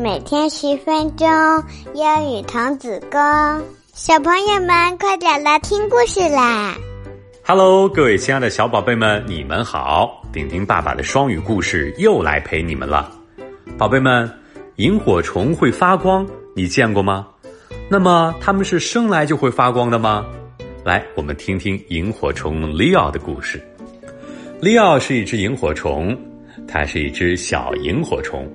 每天十分钟，英语童子功。小朋友们，快点来听故事啦！Hello，各位亲爱的小宝贝们，你们好！丁丁爸爸的双语故事又来陪你们了。宝贝们，萤火虫会发光，你见过吗？那么它们是生来就会发光的吗？来，我们听听萤火虫 Leo 的故事。Leo 是一只萤火虫，它是一只小萤火虫。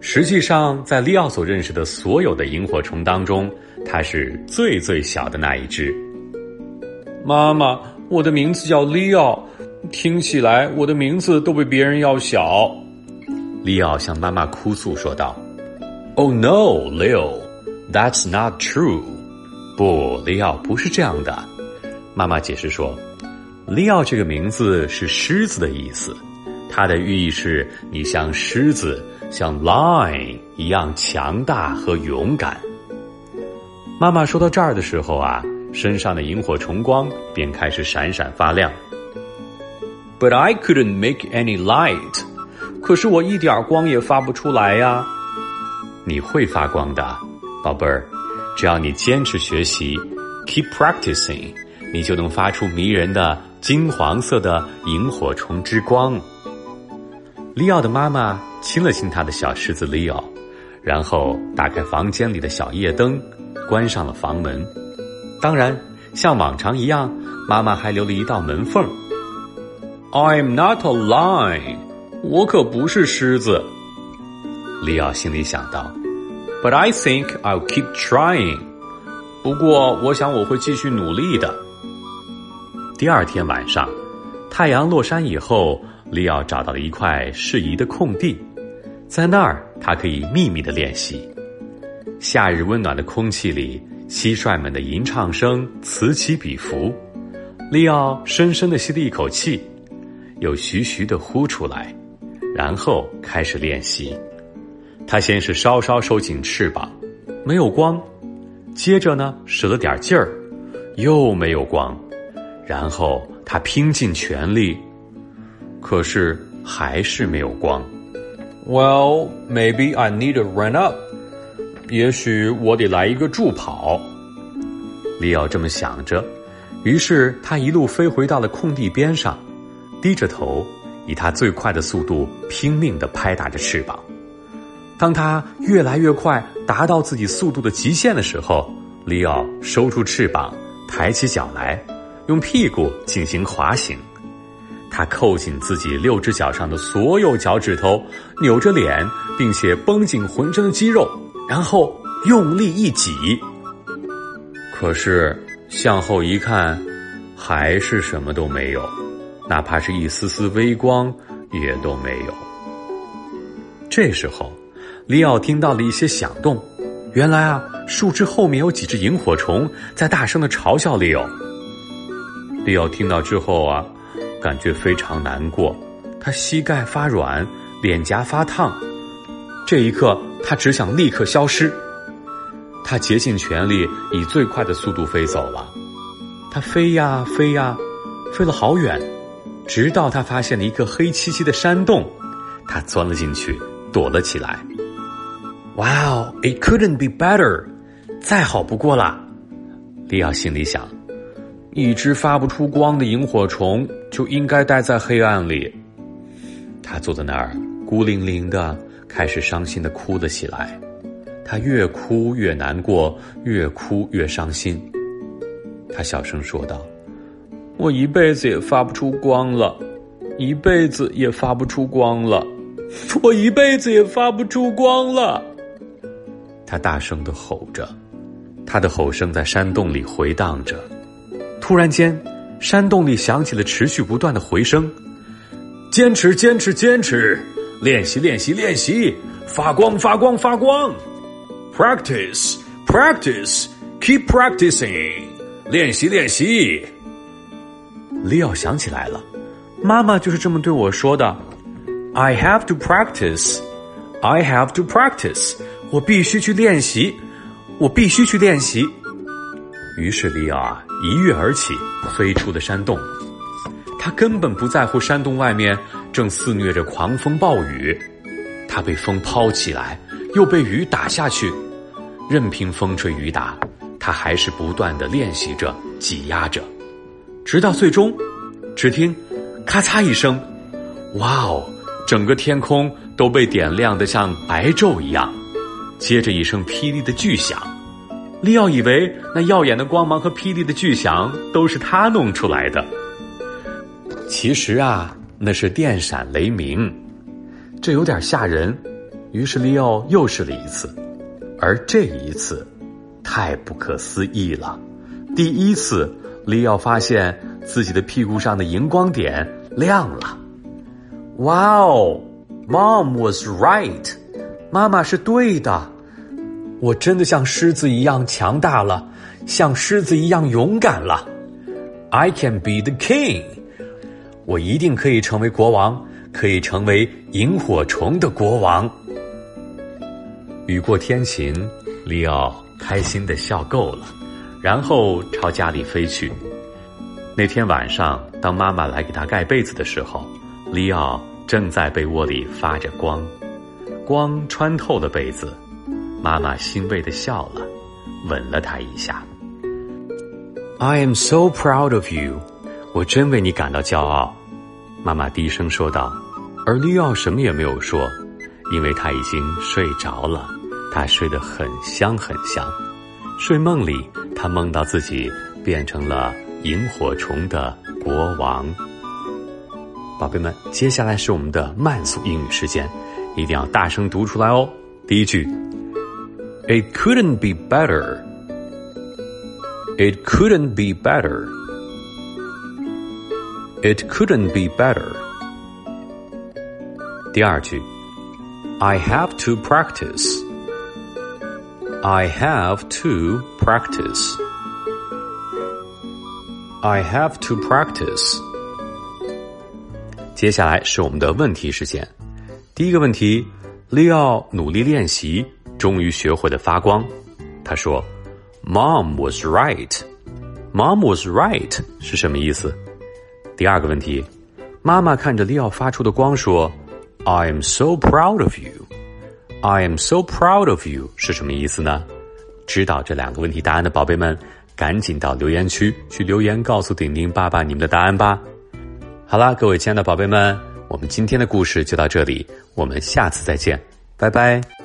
实际上，在利奥所认识的所有的萤火虫当中，它是最最小的那一只。妈妈，我的名字叫利奥，听起来我的名字都比别人要小。利奥向妈妈哭诉说道：“Oh no, Leo, that's not true。”不，利奥不是这样的。妈妈解释说：“利奥这个名字是狮子的意思，它的寓意是你像狮子。”像 Lion 一样强大和勇敢。妈妈说到这儿的时候啊，身上的萤火虫光便开始闪闪发亮。But I couldn't make any light。可是我一点光也发不出来呀。你会发光的，宝贝儿，只要你坚持学习，keep practicing，你就能发出迷人的金黄色的萤火虫之光。利奥的妈妈。亲了亲他的小狮子利奥然后打开房间里的小夜灯，关上了房门。当然，像往常一样，妈妈还留了一道门缝。I'm not a lion，我可不是狮子。利奥心里想到。But I think I'll keep trying。不过，我想我会继续努力的。第二天晚上，太阳落山以后，利奥找到了一块适宜的空地。在那儿，他可以秘密的练习。夏日温暖的空气里，蟋蟀们的吟唱声此起彼伏。利奥深深的吸了一口气，又徐徐的呼出来，然后开始练习。他先是稍稍收紧翅膀，没有光；接着呢，使了点劲儿，又没有光；然后他拼尽全力，可是还是没有光。Well, maybe I need to run up. 也许我得来一个助跑。利奥这么想着，于是他一路飞回到了空地边上，低着头，以他最快的速度拼命的拍打着翅膀。当他越来越快，达到自己速度的极限的时候，利奥收出翅膀，抬起脚来，用屁股进行滑行。他扣紧自己六只脚上的所有脚趾头，扭着脸，并且绷紧浑身的肌肉，然后用力一挤。可是向后一看，还是什么都没有，哪怕是一丝丝微光也都没有。这时候，利奥听到了一些响动，原来啊，树枝后面有几只萤火虫在大声的嘲笑利奥。利奥听到之后啊。感觉非常难过，他膝盖发软，脸颊发烫。这一刻，他只想立刻消失。他竭尽全力，以最快的速度飞走了。他飞呀飞呀，飞了好远，直到他发现了一个黑漆漆的山洞，他钻了进去，躲了起来。Wow, it couldn't be better，再好不过了。利奥心里想。一只发不出光的萤火虫就应该待在黑暗里。他坐在那儿，孤零零的，开始伤心的哭了起来。他越哭越难过，越哭越伤心。他小声说道：“我一辈子也发不出光了，一辈子也发不出光了，我一辈子也发不出光了。”他大声的吼着，他的吼声在山洞里回荡着。突然间，山洞里响起了持续不断的回声：“坚持，坚持，坚持，练习，练习，练习，发光，发光，发光，practice, practice, keep practicing，练习，练习。”利奥想起来了，妈妈就是这么对我说的：“I have to practice, I have to practice，我必须去练习，我必须去练习。”于是，利奥啊。一跃而起，飞出了山洞。他根本不在乎山洞外面正肆虐着狂风暴雨。他被风抛起来，又被雨打下去。任凭风吹雨打，他还是不断的练习着、挤压着，直到最终，只听“咔嚓”一声，哇哦！整个天空都被点亮的像白昼一样。接着一声霹雳的巨响，利奥以为那耀眼的光芒和霹雳的巨响都是他弄出来的。其实啊，那是电闪雷鸣，这有点吓人。于是利奥又试了一次。而这一次，太不可思议了！第一次，利奥发现自己的屁股上的荧光点亮了。哇哦，Mom was right，妈妈是对的。我真的像狮子一样强大了，像狮子一样勇敢了。I can be the king，我一定可以成为国王，可以成为萤火虫的国王。雨过天晴，利奥开心的笑够了，然后朝家里飞去。那天晚上，当妈妈来给他盖被子的时候，利奥正在被窝里发着光，光穿透了被子。妈妈欣慰的笑了，吻了他一下。I am so proud of you，我真为你感到骄傲。妈妈低声说道，而利奥什么也没有说，因为他已经睡着了。他睡得很香很香，睡梦里他梦到自己变成了萤火虫的国王。宝贝们，接下来是我们的慢速英语时间，一定要大声读出来哦。第一句 ，It couldn't be better. It couldn't be better. It couldn't be better. 第二句，I have to practice. I have to practice. I have to practice. 接下来是我们的问题时间。第一个问题，利奥努力练习， 终于学会了发光。他说：“Mom was right. Mom was right 是什么意思？”第二个问题，妈妈看着利奥发出的光说：“I am so proud of you.” I am so proud of you 是什么意思呢？知道这两个问题答案的宝贝们，赶紧到留言区去留言，告诉顶顶爸爸你们的答案吧。好啦，各位亲爱的宝贝们，我们今天的故事就到这里，我们下次再见，拜拜。